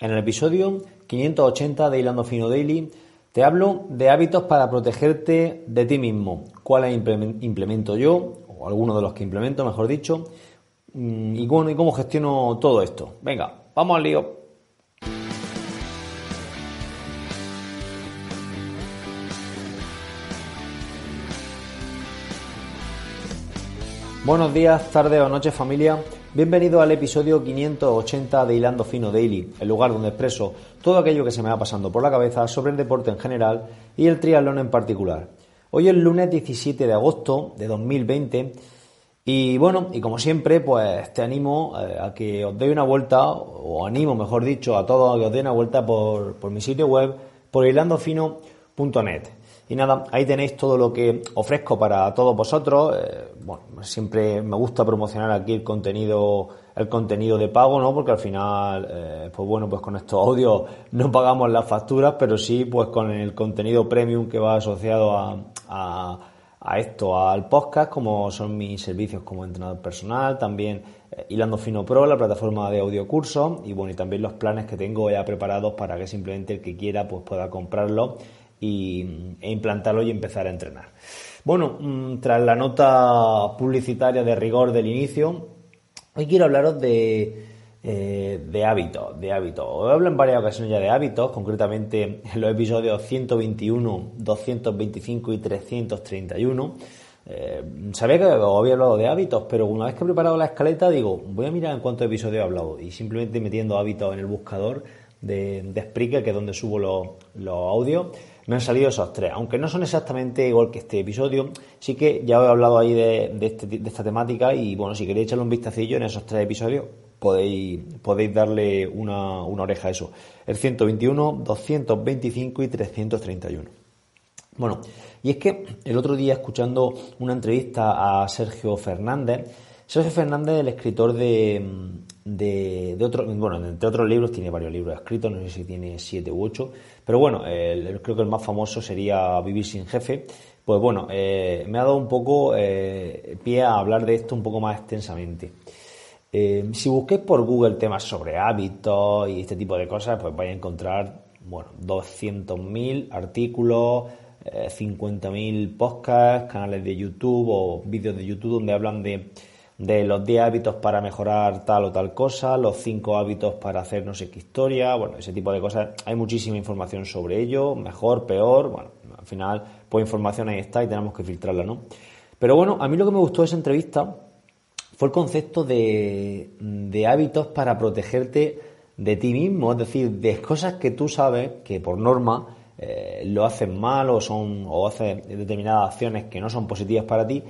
En el episodio 580 de Hilando Fino Daily te hablo de hábitos para protegerte de ti mismo. ¿Cuáles implemento yo? O algunos de los que implemento, mejor dicho. Mm, y cómo, y cómo gestiono todo esto. Venga, vamos al lío. Buenos días, tardes o noches familia. Bienvenido al episodio 580 de Hilando Fino Daily, el lugar donde expreso todo aquello que se me va pasando por la cabeza sobre el deporte en general y el triatlón en particular. Hoy es lunes 17 de agosto de 2020 y bueno, y como siempre, pues te animo eh, a que os deis una vuelta, o animo mejor dicho, a todos a que os deis una vuelta por, por mi sitio web, por hilandofino.net. Y nada, ahí tenéis todo lo que ofrezco para todos vosotros. Eh, bueno, siempre me gusta promocionar aquí el contenido, el contenido de pago, ¿no? Porque al final, eh, pues bueno, pues con estos audios no pagamos las facturas, pero sí, pues con el contenido premium que va asociado a, a, esto, al podcast, como son mis servicios como entrenador personal, también eh, Hilando Fino Pro, la plataforma de audio curso, y bueno, y también los planes que tengo ya preparados para que simplemente el que quiera pues pueda comprarlo y, e implantarlo y empezar a entrenar. Bueno, mm, tras la nota publicitaria de rigor del inicio, hoy quiero hablaros de, eh, de hábitos, de hábitos. Os hablo en varias ocasiones ya de hábitos, concretamente en los episodios 121, 225 y 331. Eh, sabía que había hablado de hábitos, pero una vez que he preparado la escaleta digo, voy a mirar en cuántos episodios he hablado y simplemente metiendo hábitos en el buscador de, de que es donde subo los, los audios, me han salido esos tres, aunque no son exactamente igual que este episodio, sí que ya he hablado ahí de, este, de esta temática y bueno, si queréis echarle un vistacillo en esos tres episodios, podéis, podéis darle una, una oreja a eso. El 121, 225 y 331. Bueno, y es que el otro día escuchando una entrevista a Sergio Fernández, Sergio Fernández, el escritor de, de, otro, bueno, entre otros libros, tiene varios libros escritos, no sé si tiene siete u ocho, pero bueno, creo que el más famoso sería Vivir sin jefe. Pues bueno, eh, me ha dado un poco eh, pie a hablar de esto un poco más extensamente. Eh, si busquéis por Google temas sobre hábitos y este tipo de cosas, pues vais a encontrar, bueno, 200.000 artículos, 50.000 podcasts, canales de YouTube o vídeos de YouTube donde hablan de de los 10 hábitos para mejorar tal o tal cosa, los 5 hábitos para hacer no sé qué historia, bueno, ese tipo de cosas. Hay muchísima información sobre ello, mejor, peor, bueno, al final, pues información ahí está y tenemos que filtrarla, ¿no? Pero bueno, a mí lo que me gustó de esa entrevista fue el concepto de, de hábitos para protegerte de ti mismo, es decir, de cosas que tú sabes que por norma eh, lo hacen mal o son o hacen determinadas acciones que no son positivas para ti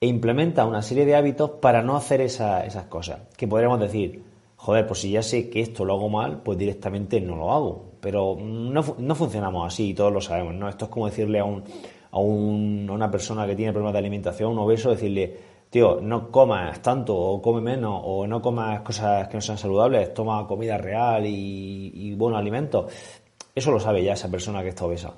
e implementa una serie de hábitos para no hacer esas cosas. Que podríamos decir, joder, pues si ya sé que esto lo hago mal, pues directamente no lo hago. Pero no, no funcionamos así, todos lo sabemos, ¿no? Esto es como decirle a, un, a, un, una persona que tiene problemas de alimentación, un obeso, decirle, tío, no comas tanto o come menos o no comas cosas que no sean saludables, toma comida real y, y buenos alimentos. Eso lo sabe ya esa persona que está obesa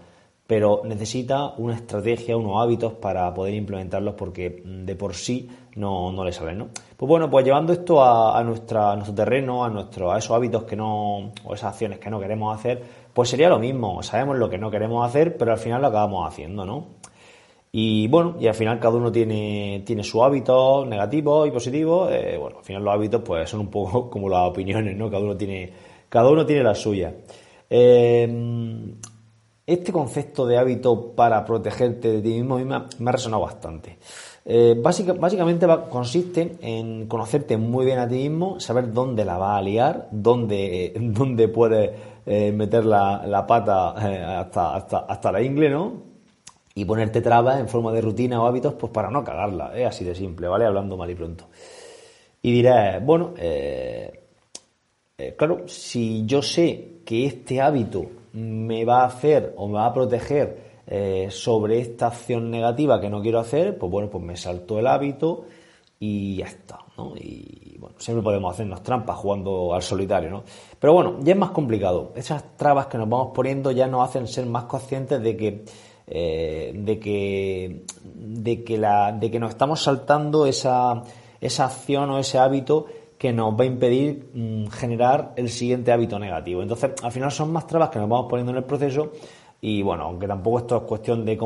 pero necesita una estrategia, unos hábitos para poder implementarlos porque de por sí no, no le salen, ¿no? Pues bueno, pues llevando esto a, nuestro terreno, a, nuestro, a esos hábitos que no, o esas acciones que no queremos hacer, pues sería lo mismo, sabemos lo que no queremos hacer, pero al final lo acabamos haciendo, ¿no? Y bueno, y al final cada uno tiene, tiene su hábito negativo y positivo, eh, bueno, al final los hábitos pues son un poco como las opiniones, ¿no? Cada uno tiene, cada uno tiene las suyas. Eh, este concepto de hábito para protegerte de ti mismo me ha, me ha resonado bastante. Eh, básicamente consiste en conocerte muy bien a ti mismo, saber dónde la va a liar, dónde, dónde puedes eh, meter la, pata eh, hasta, hasta, hasta, la ingle, ¿no? Y ponerte trabas en forma de rutina o hábitos, pues para no cagarla, así de simple, ¿vale? Hablando mal y pronto. Y dirás, bueno, claro, si yo sé que este hábito me va a hacer o me va a proteger eh, sobre esta acción negativa que no quiero hacer, pues bueno, pues me salto el hábito y ya está, ¿no? Y bueno, siempre podemos hacernos trampas jugando al solitario, ¿no? Pero bueno, ya es más complicado. Esas trabas que nos vamos poniendo ya nos hacen ser más conscientes de que eh, de que de que la de que nos estamos saltando esa esa acción o ese hábito que nos va a impedir mm, generar el siguiente hábito negativo. Entonces, al final son más trabas que nos vamos poniendo en el proceso y bueno, aunque tampoco esto es cuestión de,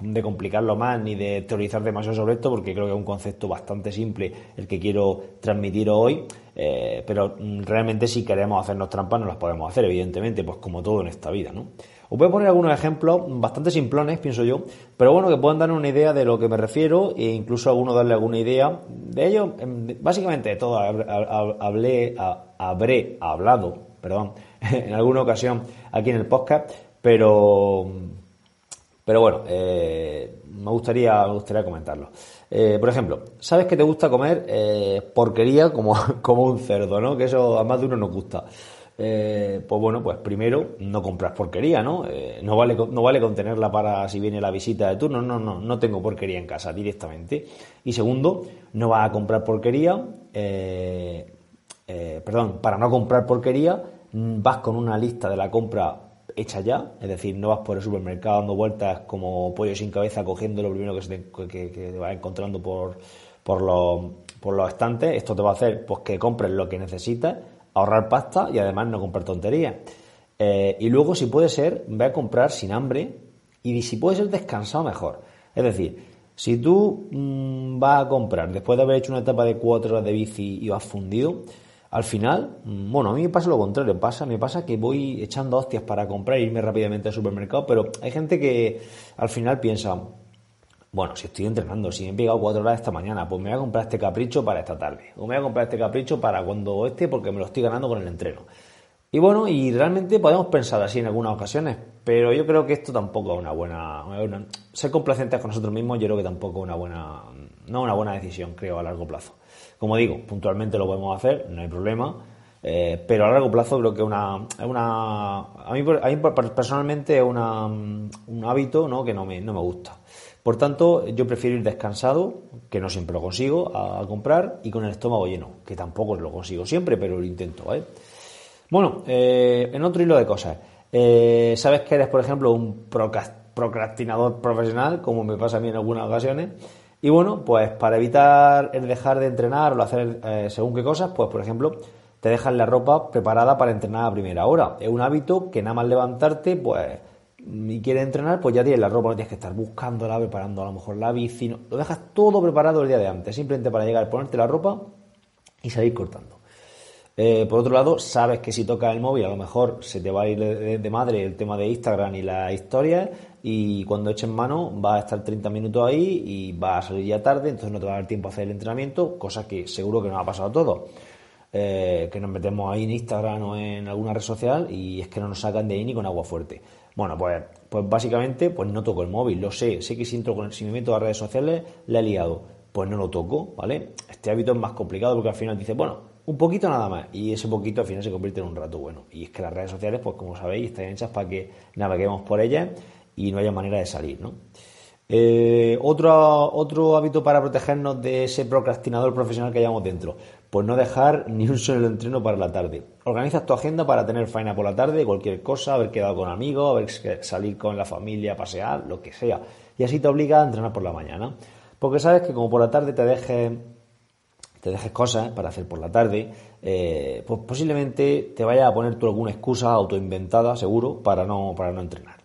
de, complicarlo más ni de teorizar demasiado sobre esto, porque creo que es un concepto bastante simple el que quiero transmitir hoy, eh, pero mm, realmente si queremos hacernos trampas no las podemos hacer, evidentemente, pues como todo en esta vida, ¿no? Os voy a poner algunos ejemplos bastante simplones, pienso yo, pero bueno, que puedan dar una idea de lo que me refiero e incluso a alguno darle alguna idea. De ello, em, básicamente de todo hablé, habré hablado, perdón, en alguna ocasión aquí en el podcast, pero, pero bueno, eh, me, gustaría, me gustaría comentarlo. Eh, por ejemplo, ¿sabes que te gusta comer eh, porquería como, como un cerdo, ¿no? Que eso a más de uno nos gusta. Pues bueno, pues primero no compras porquería, ¿no? no, vale, no vale contenerla para si viene la visita de turno, no, no, no tengo porquería en casa directamente. Y segundo, no vas a comprar porquería, perdón, para no comprar porquería, vas con una lista de la compra hecha ya, es decir, no vas por el supermercado dando vueltas como pollo sin cabeza cogiendo lo primero que, se te, que, vas encontrando por, por, los, por los estantes. Esto te va a hacer pues, que compres lo que necesitas, ahorrar pasta y además no comprar tonterías. Eh, y luego, si puede ser, ve a comprar sin hambre y si puede ser descansado mejor. Es decir, si tú mm, vas a comprar después de haber hecho una etapa de cuatro horas de bici y vas fundido, al final, mm, bueno, a mí me pasa lo contrario, pasa, me pasa que voy echando hostias para comprar e irme rápidamente al supermercado, pero hay gente que al final piensa, bueno, si estoy entrenando, si me he pegado cuatro horas esta mañana, pues me voy a comprar este capricho para esta tarde, o me voy a comprar este capricho para cuando esté porque me lo estoy ganando con el entreno. Y bueno, y realmente podemos pensar así en algunas ocasiones, pero yo creo que esto tampoco es una buena, ser complacientes con nosotros mismos, yo creo que tampoco es una buena, no una buena decisión, creo, a largo plazo. Como digo, puntualmente lo podemos hacer, no hay problema, eh, pero a largo plazo creo que una, una a, mí, personalmente es una, un hábito ¿no? que no me, no me gusta. Por tanto, yo prefiero ir descansado, que no siempre lo consigo, a, comprar y con el estómago lleno, que tampoco lo consigo siempre, pero lo intento. Bueno, eh, en otro hilo de cosas, eh, sabes que eres, por ejemplo, un procrastinador profesional, como me pasa a mí en algunas ocasiones, y bueno, pues para evitar el dejar de entrenar o hacer eh, según qué cosas, pues por ejemplo, te dejas la ropa preparada para entrenar a primera hora. Es un hábito que nada más levantarte, pues, y quieres entrenar, pues ya tienes la ropa, no tienes que estar buscándola, preparando a lo mejor la bici, lo dejas todo preparado el día de antes, simplemente para llegar, ponerte la ropa y salir cortando. Eh, por otro lado, sabes que si tocas el móvil a lo mejor se te va a ir de, madre el tema de Instagram y las historias y cuando eches mano va a estar 30 minutos ahí y va a salir ya tarde, entonces no te va a dar tiempo a hacer el entrenamiento, cosa que seguro que nos ha pasado a todos. Eh, que nos metemos ahí en Instagram o en alguna red social y es que no nos sacan de ahí ni con agua fuerte. Bueno, pues, pues básicamente pues no toco el móvil, lo sé, sé que si, entro con, si me meto a redes sociales le he liado, pues no lo toco, ¿vale? Este hábito es más complicado porque al final dice, bueno, un poquito nada más. Y ese poquito al final se convierte en un rato bueno. Y es que las redes sociales, pues como sabéis, están hechas para que naveguemos por ellas y no haya manera de salir, ¿no? Eh, otro, otro hábito para protegernos de ese procrastinador profesional que hayamos dentro, pues no dejar ni un solo entreno para la tarde. Organizas tu agenda para tener faena por la tarde, cualquier cosa, haber quedado con amigos, haber salir con la familia, pasear, lo que sea. Y así te obliga a entrenar por la mañana. Porque sabes que como por la tarde te dejes te dejes cosas para hacer por la tarde, eh, pues posiblemente te vaya a poner tú alguna excusa autoinventada, seguro, para no, para no entrenar.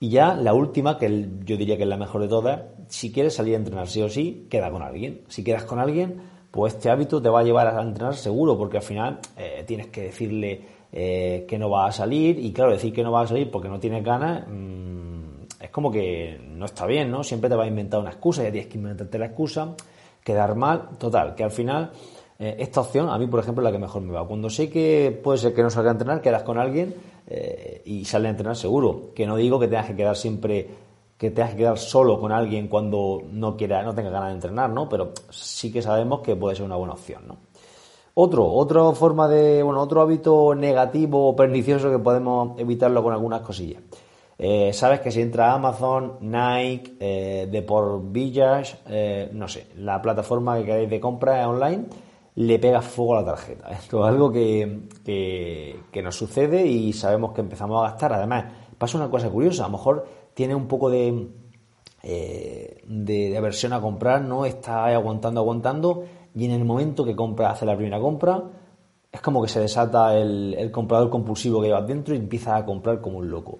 Y ya la última, que yo diría que es la mejor de todas, si quieres salir a entrenar sí o sí, queda con alguien. Si quedas con alguien, pues este hábito te va a llevar a entrenar seguro, porque al final eh, tienes que decirle eh, que no va a salir, y claro, decir que no va a salir porque no tienes ganas, mm, es como que no está bien, ¿no? Siempre te va a inventar una excusa, ya tienes que inventarte la excusa quedar mal, total, que al final eh, esta opción a mí, por ejemplo, es la que mejor me va. Cuando sé que puede ser que no salga a entrenar, quedas con alguien y sale a entrenar seguro. Que no digo que tengas que quedar siempre, que tengas que quedar solo con alguien cuando no quiera, no tenga ganas de entrenar, ¿no? Pero sí que sabemos que puede ser una buena opción, ¿no? Otro, otra forma de, bueno, otro hábito negativo o pernicioso que podemos evitarlo con algunas cosillas. Eh, sabes que si entra Amazon, Nike, eh, Deport Village, eh, no sé, la plataforma que queráis de compra online, le pega fuego a la tarjeta. Esto es algo que, que, nos sucede y sabemos que empezamos a gastar. Además, pasa una cosa curiosa, a lo mejor tiene un poco de, de, aversión a comprar, no está aguantando, aguantando y en el momento que compra, hace la primera compra, es como que se desata el, comprador compulsivo que llevas dentro y empieza a comprar como un loco.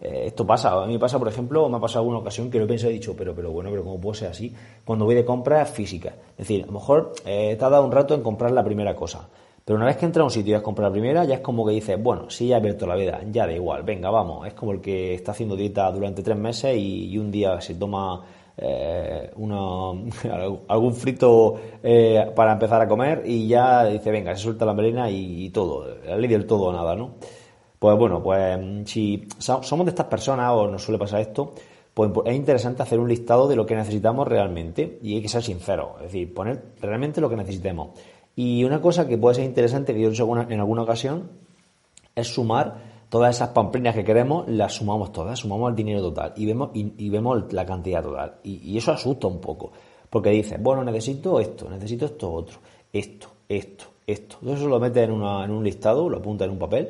Eh, esto pasa, a mí pasa, por ejemplo, me ha pasado alguna ocasión que lo he pensado y he dicho, pero, pero bueno, pero ¿cómo puede ser así? Cuando voy de compras físicas. Es decir, a lo mejor eh, dado un rato en comprar la primera cosa. Pero una vez que entra a un sitio y has comprado la primera, ya es como que dices, bueno, sí, ya he abierto la vida, ya da igual, venga, vamos. Es como el que está haciendo dieta durante tres meses y un día se toma eh, algún frito eh, para empezar a comer y ya dice, venga, se suelta la melena y, todo, la ley del todo o nada, ¿no? Pues bueno, pues si somos de estas personas o nos suele pasar esto, pues es interesante hacer un listado de lo que necesitamos realmente y hay que ser sincero, es decir, poner realmente lo que necesitemos. Y una cosa que puede ser interesante, que yo he hecho en alguna ocasión, es sumar todas esas pamplinas que queremos las sumamos todas, sumamos el dinero total y vemos, y, vemos la cantidad total. Y, eso asusta un poco, porque dices, bueno, necesito esto, necesito esto otro, esto, esto, esto. Entonces eso lo metes en, en un listado, lo apunta en un papel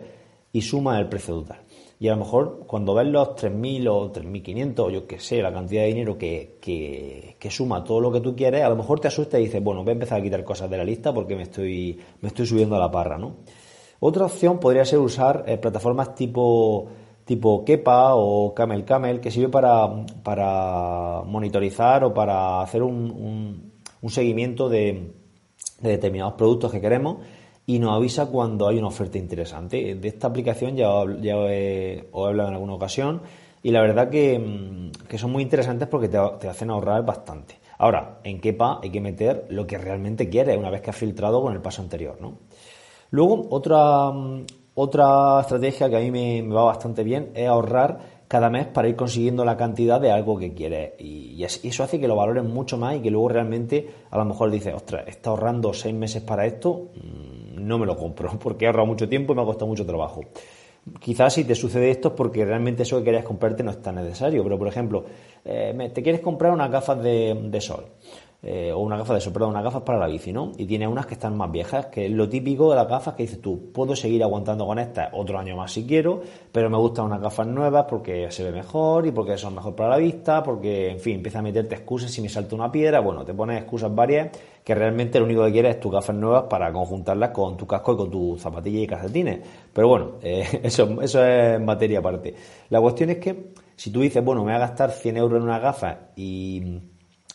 y suma el precio total. Y a lo mejor cuando ves los 3.000 o 3.500 o yo qué sé, la cantidad de dinero que, que, suma todo lo que tú quieres, a lo mejor te asusta y dices, bueno, voy a empezar a quitar cosas de la lista porque me estoy, me estoy subiendo a la parra, ¿no? Otra opción podría ser usar eh, plataformas tipo, tipo Kepa o Camel Camel, que sirve para, para monitorizar o para hacer un, un, seguimiento de, determinados productos que queremos y nos avisa cuando hay una oferta interesante. De esta aplicación ya, ya os he hablado en alguna ocasión y la verdad que, mm, que son muy interesantes porque te, te, hacen ahorrar bastante. Ahora, en Kepa hay que meter lo que realmente quieres una vez que has filtrado con el paso anterior, ¿no? Luego, otra, otra estrategia que a mí me, va bastante bien es ahorrar cada mes para ir consiguiendo la cantidad de algo que quieres. Y, eso hace que lo valores mucho más y que luego realmente a lo mejor dices, ostras, está ahorrando seis meses para esto, mm, no me lo compro porque he ahorrado mucho tiempo y me ha costado mucho trabajo. Quizás si te sucede esto es porque realmente eso que querías comprarte no es tan necesario, pero por ejemplo, eh, te quieres comprar unas gafas de sol. Eh, o una gafa de eso, perdón, unas gafas para la bici, ¿no? Y tiene unas que están más viejas, que es lo típico de las gafas que dices tú, puedo seguir aguantando con estas otro año más si quiero, pero me gustan unas gafas nuevas porque se ve mejor y porque son mejor para la vista, porque, en fin, empieza a meterte excusas si me salta una piedra, bueno, te pones excusas varias que realmente lo único que quieres es tus gafas nuevas para conjuntarlas con tu casco y con tu zapatilla y calcetines. Pero bueno, eh, eso, eso es materia aparte. La cuestión es que si tú dices, bueno, me voy a gastar 100 euros en una gafa y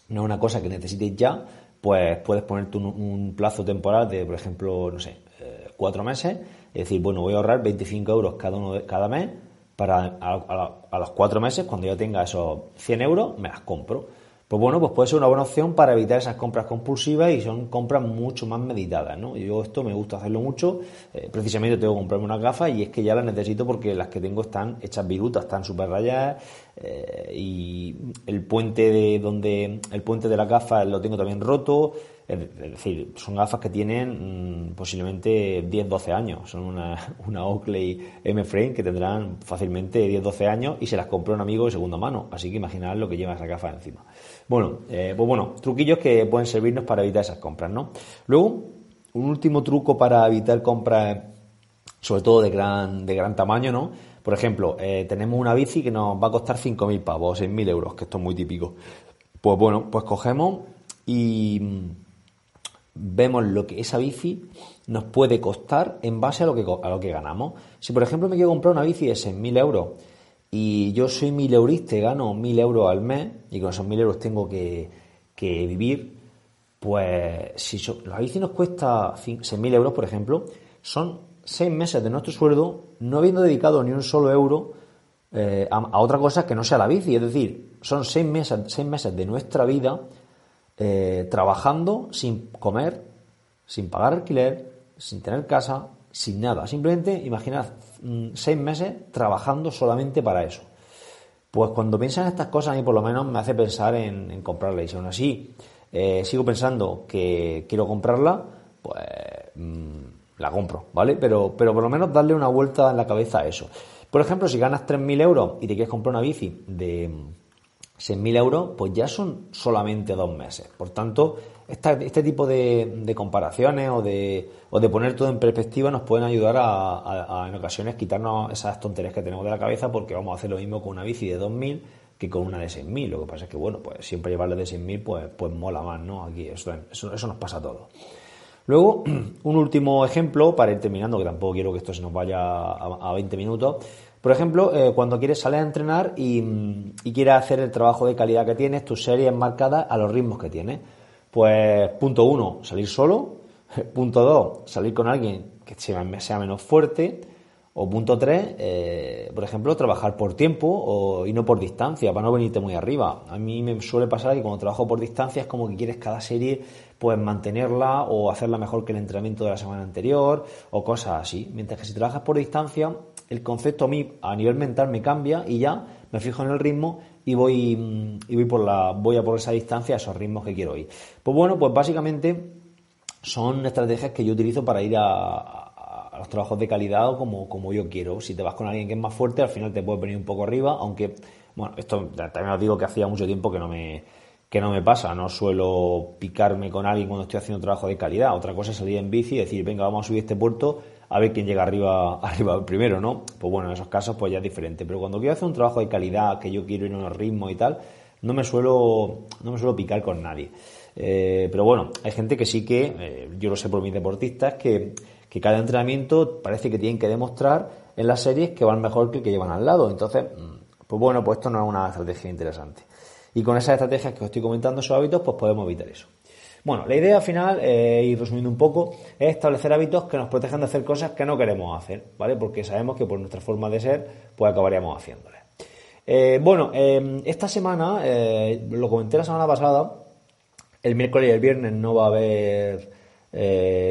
no es una cosa que necesites ya, pues puedes ponerte un, plazo temporal de, por ejemplo, no sé, eh, cuatro meses, es decir, bueno, voy a ahorrar 25 euros cada, uno de, cada mes para a, los cuatro meses, cuando yo tenga esos 100 euros, me las compro. Pues bueno, pues puede ser una buena opción para evitar esas compras compulsivas y son compras mucho más meditadas, ¿no? Yo esto me gusta hacerlo mucho, eh, precisamente tengo que comprarme unas gafas y es que ya las necesito porque las que tengo están hechas virutas, están súper rayadas eh, y el puente de donde el puente de la gafa lo tengo también roto, es decir, son gafas que tienen mm, posiblemente 10-12 años. Son una, una Oakley M-Frame que tendrán fácilmente 10-12 años y se las compró un amigo de segunda mano. Así que imaginad lo que lleva esa gafa encima. Bueno, eh, pues bueno, truquillos que pueden servirnos para evitar esas compras, ¿no? Luego, un último truco para evitar compras, sobre todo de gran, de gran tamaño, ¿no? Por ejemplo, eh, tenemos una bici que nos va a costar 5.000 pavos, 6.000 euros, que esto es muy típico. Pues bueno, pues cogemos y vemos lo que esa bici nos puede costar en base a lo que, a lo que ganamos. Si, por ejemplo, me quiero comprar una bici de 6.000 euros y yo soy 1.000 eurista gano 1.000 euros al mes y con esos 1.000 euros tengo que, vivir, pues si la bici nos cuesta 6.000 euros, por ejemplo, son 6 meses de nuestro sueldo no habiendo dedicado ni un solo euro eh, a, otra cosa que no sea la bici. Es decir, son 6 meses, seis meses de nuestra vida eh, trabajando sin comer, sin pagar alquiler, sin tener casa, sin nada. Simplemente imaginad mm, seis meses trabajando solamente para eso. Pues cuando piensan en estas cosas, a mí por lo menos me hace pensar en, comprarla. Y si aún así eh, sigo pensando que quiero comprarla, pues mm, la compro, ¿vale? Pero, pero por lo menos darle una vuelta en la cabeza a eso. Por ejemplo, si ganas 3.000 euros y te quieres comprar una bici de 6.000 euros, pues ya son solamente dos meses. Por tanto, este tipo de, comparaciones o de, o de, poner todo en perspectiva nos pueden ayudar a, en ocasiones quitarnos esas tonterías que tenemos de la cabeza porque vamos a hacer lo mismo con una bici de 2.000 que con una de 6.000. Lo que pasa es que, bueno, pues siempre llevarle de 6.000 pues, pues mola más, ¿no? Aquí eso, eso, eso nos pasa a todos. Luego, un último ejemplo para ir terminando, que tampoco quiero que esto se nos vaya a, 20 minutos. Por ejemplo, eh, cuando quieres salir a entrenar y, y, quieres hacer el trabajo de calidad que tienes, tus series marcadas a los ritmos que tienes. Pues punto uno, salir solo. Punto dos, salir con alguien que sea, menos fuerte. O punto tres, eh, por ejemplo, trabajar por tiempo y no por distancia, para no venirte muy arriba. A mí me suele pasar que cuando trabajo por distancia es como que quieres cada serie pues mantenerla o hacerla mejor que el entrenamiento de la semana anterior o cosas así. Mientras que si trabajas por distancia, el concepto a mí a nivel mental me cambia y ya me fijo en el ritmo y voy, mm, y voy por la, voy a por esa distancia a esos ritmos que quiero ir. Pues bueno, pues básicamente son estrategias que yo utilizo para ir a, los trabajos de calidad como, como yo quiero. Si te vas con alguien que es más fuerte, al final te puede venir un poco arriba, aunque, bueno, esto también os digo que hacía mucho tiempo que no me, que no me pasa. No suelo picarme con alguien cuando estoy haciendo trabajo de calidad. Otra cosa es salir en bici y decir, venga, vamos a subir este puerto a ver quién llega arriba, arriba primero, ¿no? Pues bueno, en esos casos pues ya es diferente. Pero cuando quiero hacer un trabajo de calidad, que yo quiero ir en unos ritmos y tal, no me suelo, no me suelo picar con nadie. Eh, pero bueno, hay gente que sí que, eh, yo lo sé por mis deportistas, que, que cada entrenamiento parece que tienen que demostrar en las series que van mejor que el que llevan al lado. Entonces, mm, pues bueno, pues esto no es una estrategia interesante. Y con esas estrategias que os estoy comentando, esos hábitos, pues podemos evitar eso. Bueno, la idea final, eh, y resumiendo un poco, es establecer hábitos que nos protejan de hacer cosas que no queremos hacer, ¿vale? Porque sabemos que por nuestra forma de ser, pues acabaríamos haciéndolas. Eh, bueno, eh, esta semana, eh, lo comenté la semana pasada, el miércoles y el viernes no va a haber,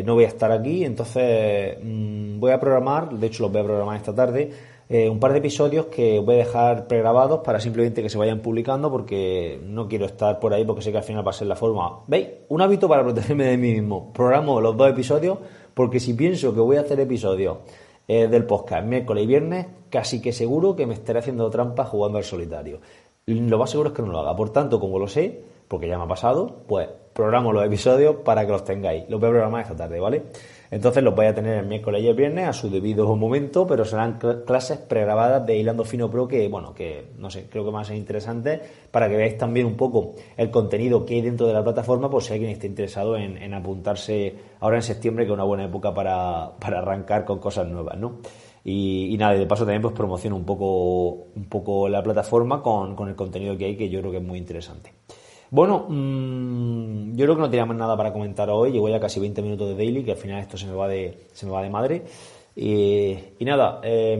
no voy a estar aquí, entonces mm, voy a programar, de hecho los voy a programar esta tarde, eh, un par de episodios que voy a dejar pregrabados para simplemente que se vayan publicando porque no quiero estar por ahí porque sé que al final va a ser la forma. ¿Veis? Un hábito para protegerme de mí mismo. Programo los dos episodios porque si pienso que voy a hacer episodios eh, del podcast miércoles y viernes, casi que seguro que me estaré haciendo trampa jugando al solitario. Lo más seguro es que no lo haga. Por tanto, como lo sé, porque ya me ha pasado, pues programo los episodios para que los tengáis. Los voy a programar esta tarde, ¿vale? Entonces los voy a tener el miércoles y el viernes a su debido momento, pero serán clases pregrabadas de Hilando Fino Pro que, bueno, que no sé, creo que van a ser interesantes para que veáis también un poco el contenido que hay dentro de la plataforma, por si alguien está interesado en, apuntarse ahora en septiembre, que es una buena época para, arrancar con cosas nuevas, ¿no? Y, nada, de paso también pues promociono un poco, un poco la plataforma con, con el contenido que hay, que yo creo que es muy interesante. Bueno, mmm, yo creo que no tenía más nada para comentar hoy. Llevo ya casi 20 minutos de daily, que al final esto se me va de, se me va de madre. Y, nada, eh,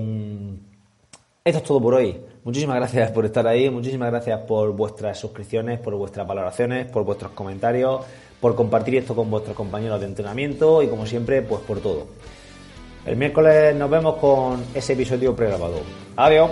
esto es todo por hoy. Muchísimas gracias por estar ahí, muchísimas gracias por vuestras suscripciones, por vuestras valoraciones, por vuestros comentarios, por compartir esto con vuestros compañeros de entrenamiento y como siempre, pues por todo. El miércoles nos vemos con ese episodio pregrabado. Adiós.